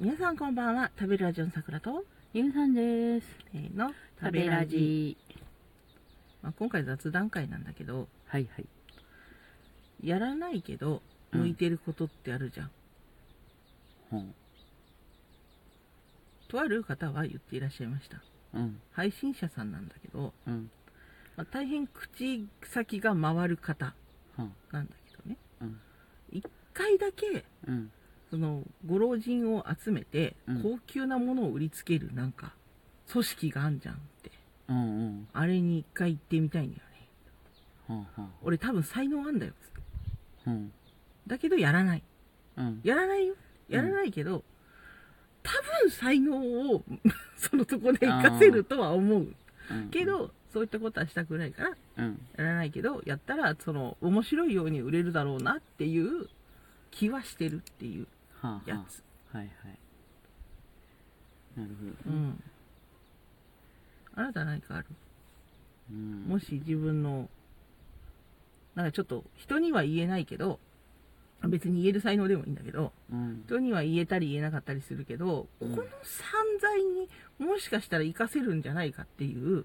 皆さんこんばんは。食べるラジオの桜と、ゆうさんです。せーの、食べラジ。まあ、今回雑談会なんだけど、はいはい。やらないけど、うん向いてることってあるじゃん。うん。とある方は言っていらっしゃいました。うん。配信者さんなんだけど、うん。まあ、大変口先が回る方うん。なんだけどね。うん。一回だけ、うん。その、ご老人を集めてうん、高級なものを売りつける、なんか、組織があんじゃんって。うん。うん。あれに一回行ってみたいんだよね。うん。俺多分才能あんだよ。うん。だけどやらない。うん。やらないよ。やらないけど、多分才能を そのとこで活かせるとは思う。うん。け、ど、そういったことはしたくないから、うん。やらないけど、やったら、その、面白いように売れるだろうなっていう気はしてるっていうはあ、はやつ。あ。はいはい。なるほど。うん。あなたは何かある？うん。もし自分の、なんかちょっと、人には言えないけど、別に言える才能でもいいんだけど、うん。人には言えたり言えなかったりするけど、うんこの散財にもしかしたら活かせるんじゃないかっていう、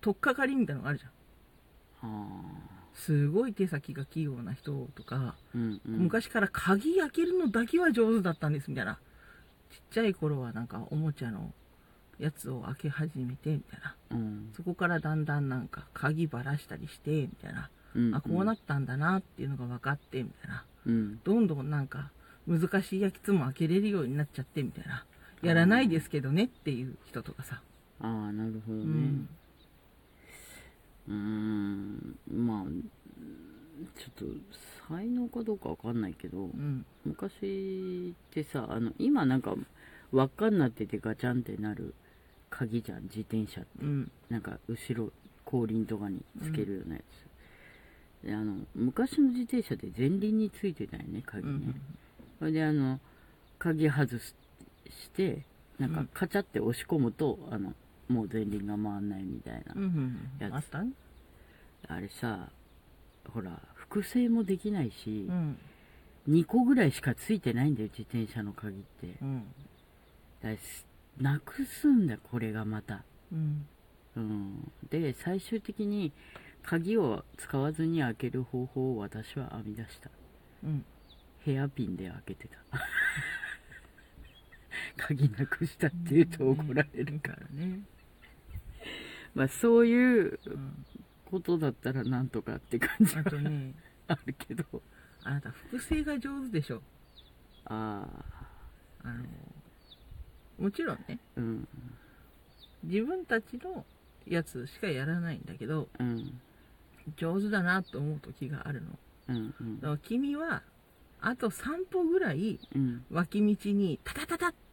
取っかかりみたいなのがあるじゃん。はすごい手先が器用な人とか、あ。うん。うん。昔から鍵開けるのだけは上手だったんですみたいな。ちっちゃい頃はなんかおもちゃのやつを開け始めてみたいな。うん。そこからだんだんなんか鍵ばらしたりしてみたいな。うん。あ、こうなったんだなっていうのが分かってみたいな。うん。どんどんなんか難しいやつも開けれるようになっちゃってみたいな。やらないですけどねっていう人とかさ。ああ、なるほどねうん。。うーん。まあ、ちょっと、才能かどうかわかんないけど、うん。昔ってさあの今なんか輪っかになっててガチャンってなる鍵じゃん自転車ってうん。なんか後ろ後輪とかにつけるようなやつ、であの昔の自転車って前輪についてたよねう鍵ね、ん。それであの鍵外すしてなんかうんカチャって押し込むとあのもう前輪が回んないみたいな、うん。うん。やつあった？ねあれさほら複製もできないしう、ん。2個ぐらいしかついてないんだよ自転車の鍵ってうん。だなくすんだこれがまた、うん。うん、で最終的に鍵を使わずに開ける方法を私は編み出したうん。ヘアピンで開けてた 鍵なくしたって言うと怒られるから、らね。まあそういううん。ことだったらなんとかって感じはあとね、あるけど。あなた複製が上手でしょ。ああ。あの、もちろんね、うん。自分たちのやつしかやらないんだけど、うん。上手だなと思う時があるの。うんうん。だから君は、あと3歩ぐらいうん。脇道にタタタタって、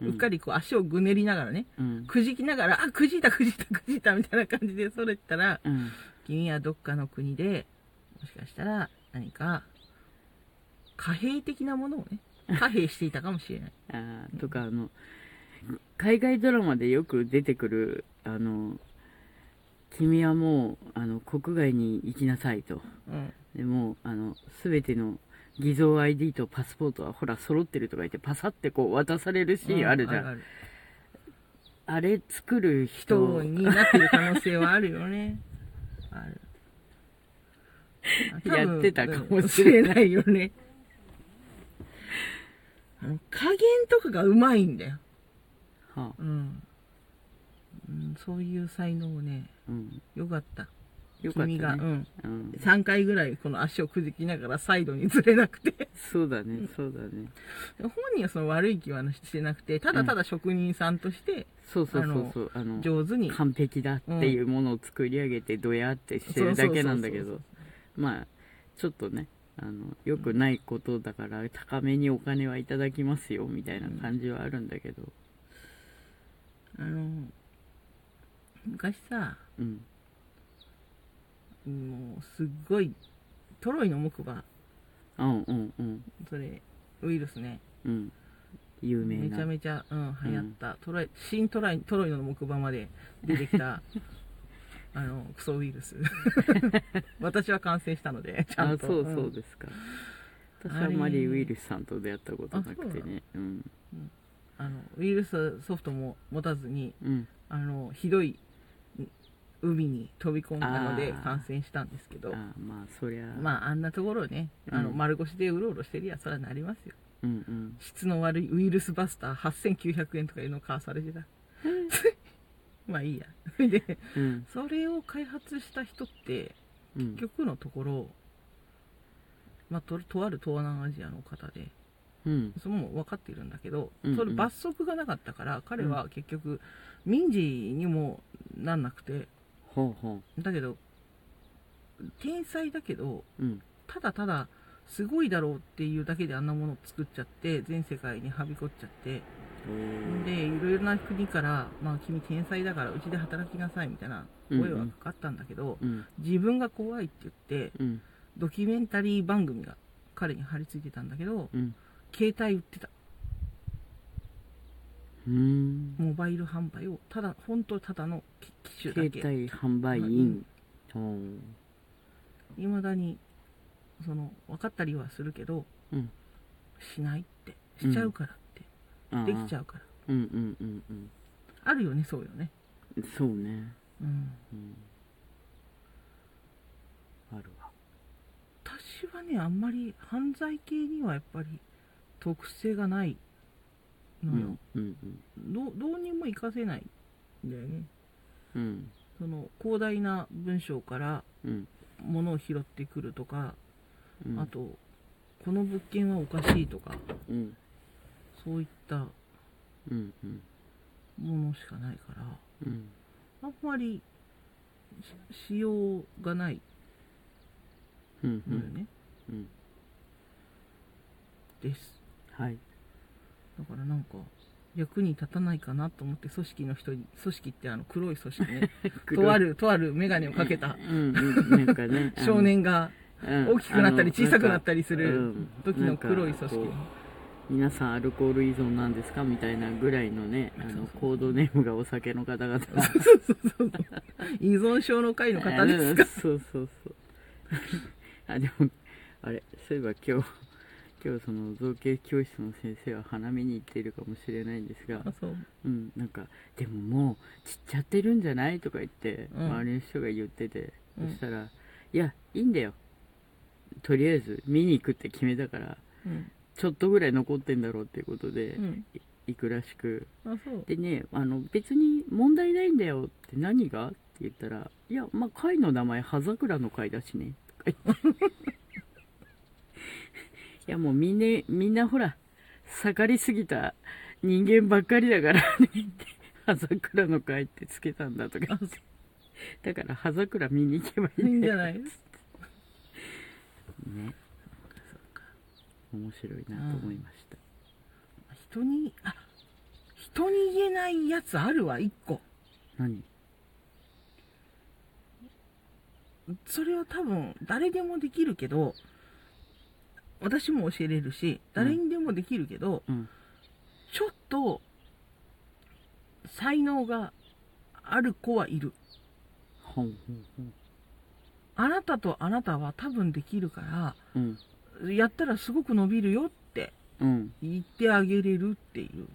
うっかりこう足をぐねりながらね、うんくじきながら、あ、くじいたくじいたくじいたみたいな感じでそれたら、うん君はどっかの国で、もしかしたら何か、貨幣的なものをね、貨幣していたかもしれない。あーとかあの海外ドラマでよく出てくるあの君はもうあの国外に行きなさいとうん。でもうあの全ての偽造 ID とパスポートはほら揃ってるとか言ってパサってこう渡されるシーンあるじゃん、あるあれ作る人人になってる可能性はあるよね。ある。やってたかもしれないないよね。加減とかがうまいんだよ。はあうん。うん、そういう才能ね、うん、よかった。よかったね。君が、うん。うん、3回ぐらいこの足をくじきながらサイドにずれなくて。そうだねそうだね。本人はその悪い気はしてなくて、ただただ職人さんとしてそうそうそうそうあの上手に。完璧だっていうものを作り上げてドヤってしてるだけなんだけどまあちょっとねあのよくないことだから高めにお金はいただきますよみたいな感じはあるんだけど。あの、昔さ、うんもうすっごい、トロイの木馬、うんうんうん。それ、ウイルスね、うん。有名な。めちゃめちゃ、うん、流行った、トロイ、新トライトロイの木馬まで出てきた、あの、クソウイルス。私は感染したので、ちゃんと。あそうそんうですか、私はマリー・ウィルスさんと出会ったことなくてね。うん。あのウイルスソフトも持たずにうん。あのひどい海に飛び込んだので感染したんですけど。あまあそりゃ。まああんなところをねあのうん丸腰でうろうろしてりゃそらなりますよ。うんうん。質の悪いウイルスバスター8900円とかいうのを買わされてた。まあいいや。それでうん。それを開発した人ってうん。結局のところ、まあ、ととある東南アジアの方でうん。それも分かっているんだけど、うんうん。それ罰則がなかったから彼は結局民事にもなんなくてほうほだけど天才だけどううん。ただただすごいだろうっていうだけであんなものを作っちゃって全世界にはびこっちゃって。おー。でいろいろな国から「まあ、君天才だからうちで働きなさい」みたいな声はかかったんだけど、うん。自分が怖いって言ってうん。ドキュメンタリー番組が彼に貼り付いてたんだけどうん。携帯売ってたモバイル販売をただ本当ただの機種だ携け帯販売員。ほいまだにその分かったりはするけどううん。しないって。しちゃうからって、できちゃうから。うんうんうんうん。あるよねそうよね。そうね。うん。うん。あるわ。私はねあんまり犯罪系にはやっぱり特性がないのよ、うんどうどうにも活かせないんだよね。うん。その広大な文章からうん。物を拾ってくるとか、うん。あとこの物件はおかしいとかうん。そういったうんうん。ものしかないからうん。あんまりししようがない。うんうのよね、んうん。です。はいだからなんか役に立たないかなと思って組織の人に組織ってあの黒い組織ね。とあるとある眼鏡をかけた。うんうん。ね 少年がうん。大きくなったり小さくなったりすうるん。時の黒い組織。皆さんアルコール依存なんですかみたいなぐらいのねあのコードネームがお酒の方々。依存症の会の方ですか？うんそうそうそう。あでもあれそういえば今日今日その造形教室の先生は花見に行っているかもしれないんですがう。うんなんかでももう散っちゃってるんじゃないとか言って、うん。周りの人が言ってて、うん。そしたらいやいいんだよ。とりあえず見に行くって決めたからうん。ちょっとぐらい残ってんだろうっていうことでうん。行くらしく。でねあの別に問題ないんだよって何が？って言ったらいやまあ会の名前葉桜の会だしね。とか言って。い やもうみんなみんなほら盛りすぎた人間ばっかりだからね。って葉桜の会ってつけたんだとかだから葉桜見に行けばいいんねじゃない？ですね面白いなと思いました、人にあ人に言えないやつあるわ一個。何？それは多分誰でもできるけど私も教えれるし誰にでもできるけど、うん。ちょっと才能がある子はいる。ほんあなたとあなたは多分できるかうん。らやったらすごく伸びるよってうん。言ってあげれるっていう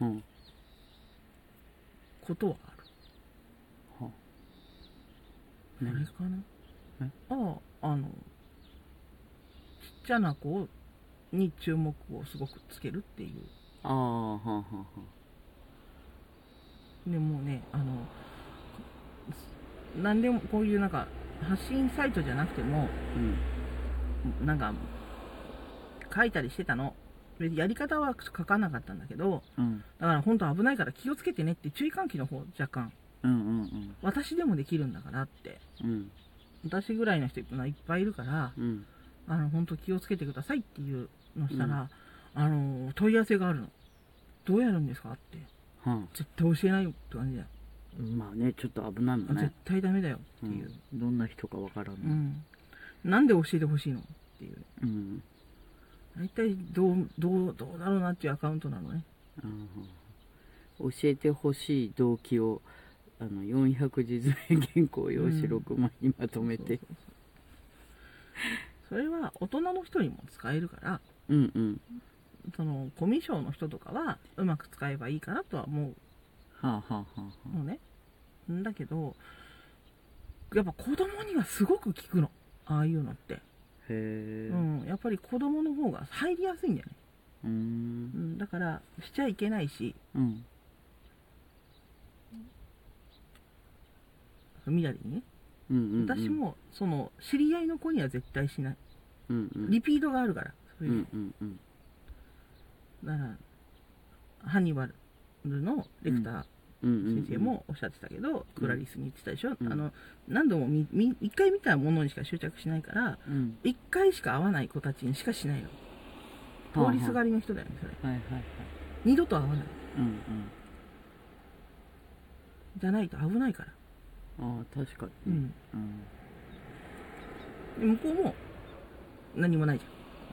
うん。ことはある。はあ。れ何かな？えあああのちゃな子に注目をすごくつけるっていう。ああはあはでもうねあの何でもこういうなんか発信サイトじゃなくてもうん。なんか書いたりしてたの。でやり方は書かなかったんだけどうん。だから本当危ないから気をつけてねって注意喚起の方若干。うんうん。私でもできるんだからって。うん。私ぐらいの人いっぱいいるからうんあの本当気をつけてくださいっていうのしたら、あの問い合わせがあるの。どうやるんですかって。は絶対教えないよって感じだよ、あまあねちょっと危ないもん絶ね、対ダメだようっていう、ん、どんな人かわからんねうん。なんで教えてほしいのっていう。うん、大体どうどうどうだろうなっていうアカウントなのね。うん。教えてほしい動機をあの400字詰め原稿用紙6枚にまとめて。そうそうそうそれは大人の人にも使えるからうんうん。そのコミュ障の人とかはうまく使えばいいかなとは思はあはあはあはうのね。んだけどやっぱ子供にはすごく効くの。ああいうのって、へえ。うん、やっぱり子供の方が入りやすいんだよね、うーん。うん、だからしちゃいけないし。うん。みだりにねうんうんうん。私もその知り合いの子には絶対しない。うんうん。リピートがあるからそうういうんうんうん。だからハニバルのレクターうんうん先生もおっしゃってたけど、クラリスに言ってたでしょ、うん。あの何度もみみ1回見たものにしか執着しないからうん。1回しか会わない子たちにしかしないの。通りすがりの人だよねそれ。はいはいはい。二度と会わない。うんじゃないと危ないから、うんああ確かに。うん、うん。で向こうも何もないじ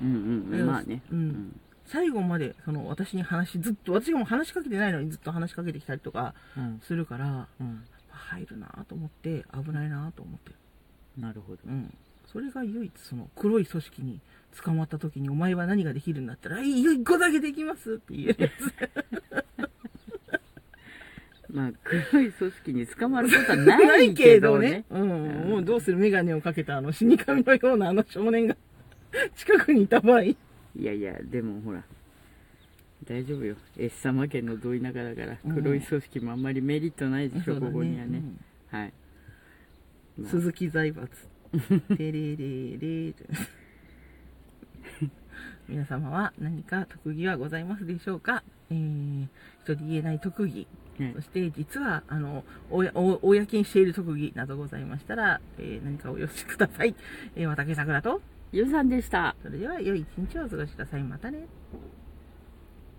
ゃん。うんうんうん。まあね。うん。最後までその私に話ずっと私がもう話しかけてないのにずっと話しかけてきたりとかうん。するからうん。入るなと思って危ないなと思って。なるほど。うん。それが唯一その黒い組織に捕まった時にお前は何ができるんだったら「いいよ一個だけできます」って言えるやまあ黒い組織に捕まることはつないけどね。うん、もうどうする眼鏡をかけたあの死神のようなあの少年が近くにいた場合。いやいやでもほら。大丈夫よ。S 様家のど田舎だからうん。黒い組織もあんまりメリットないでしょ、そうだここにはね、うん。はい、まあ。鈴木財閥。テレレレ 皆様は何か特技はございますでしょうか、えー、人に言えない特技はいそして実はあの公にしている特技などございましたら、えー何かお寄せください、えー、私さくらと。ゆうさんでした。それでは良い一日をお過ごしください。またね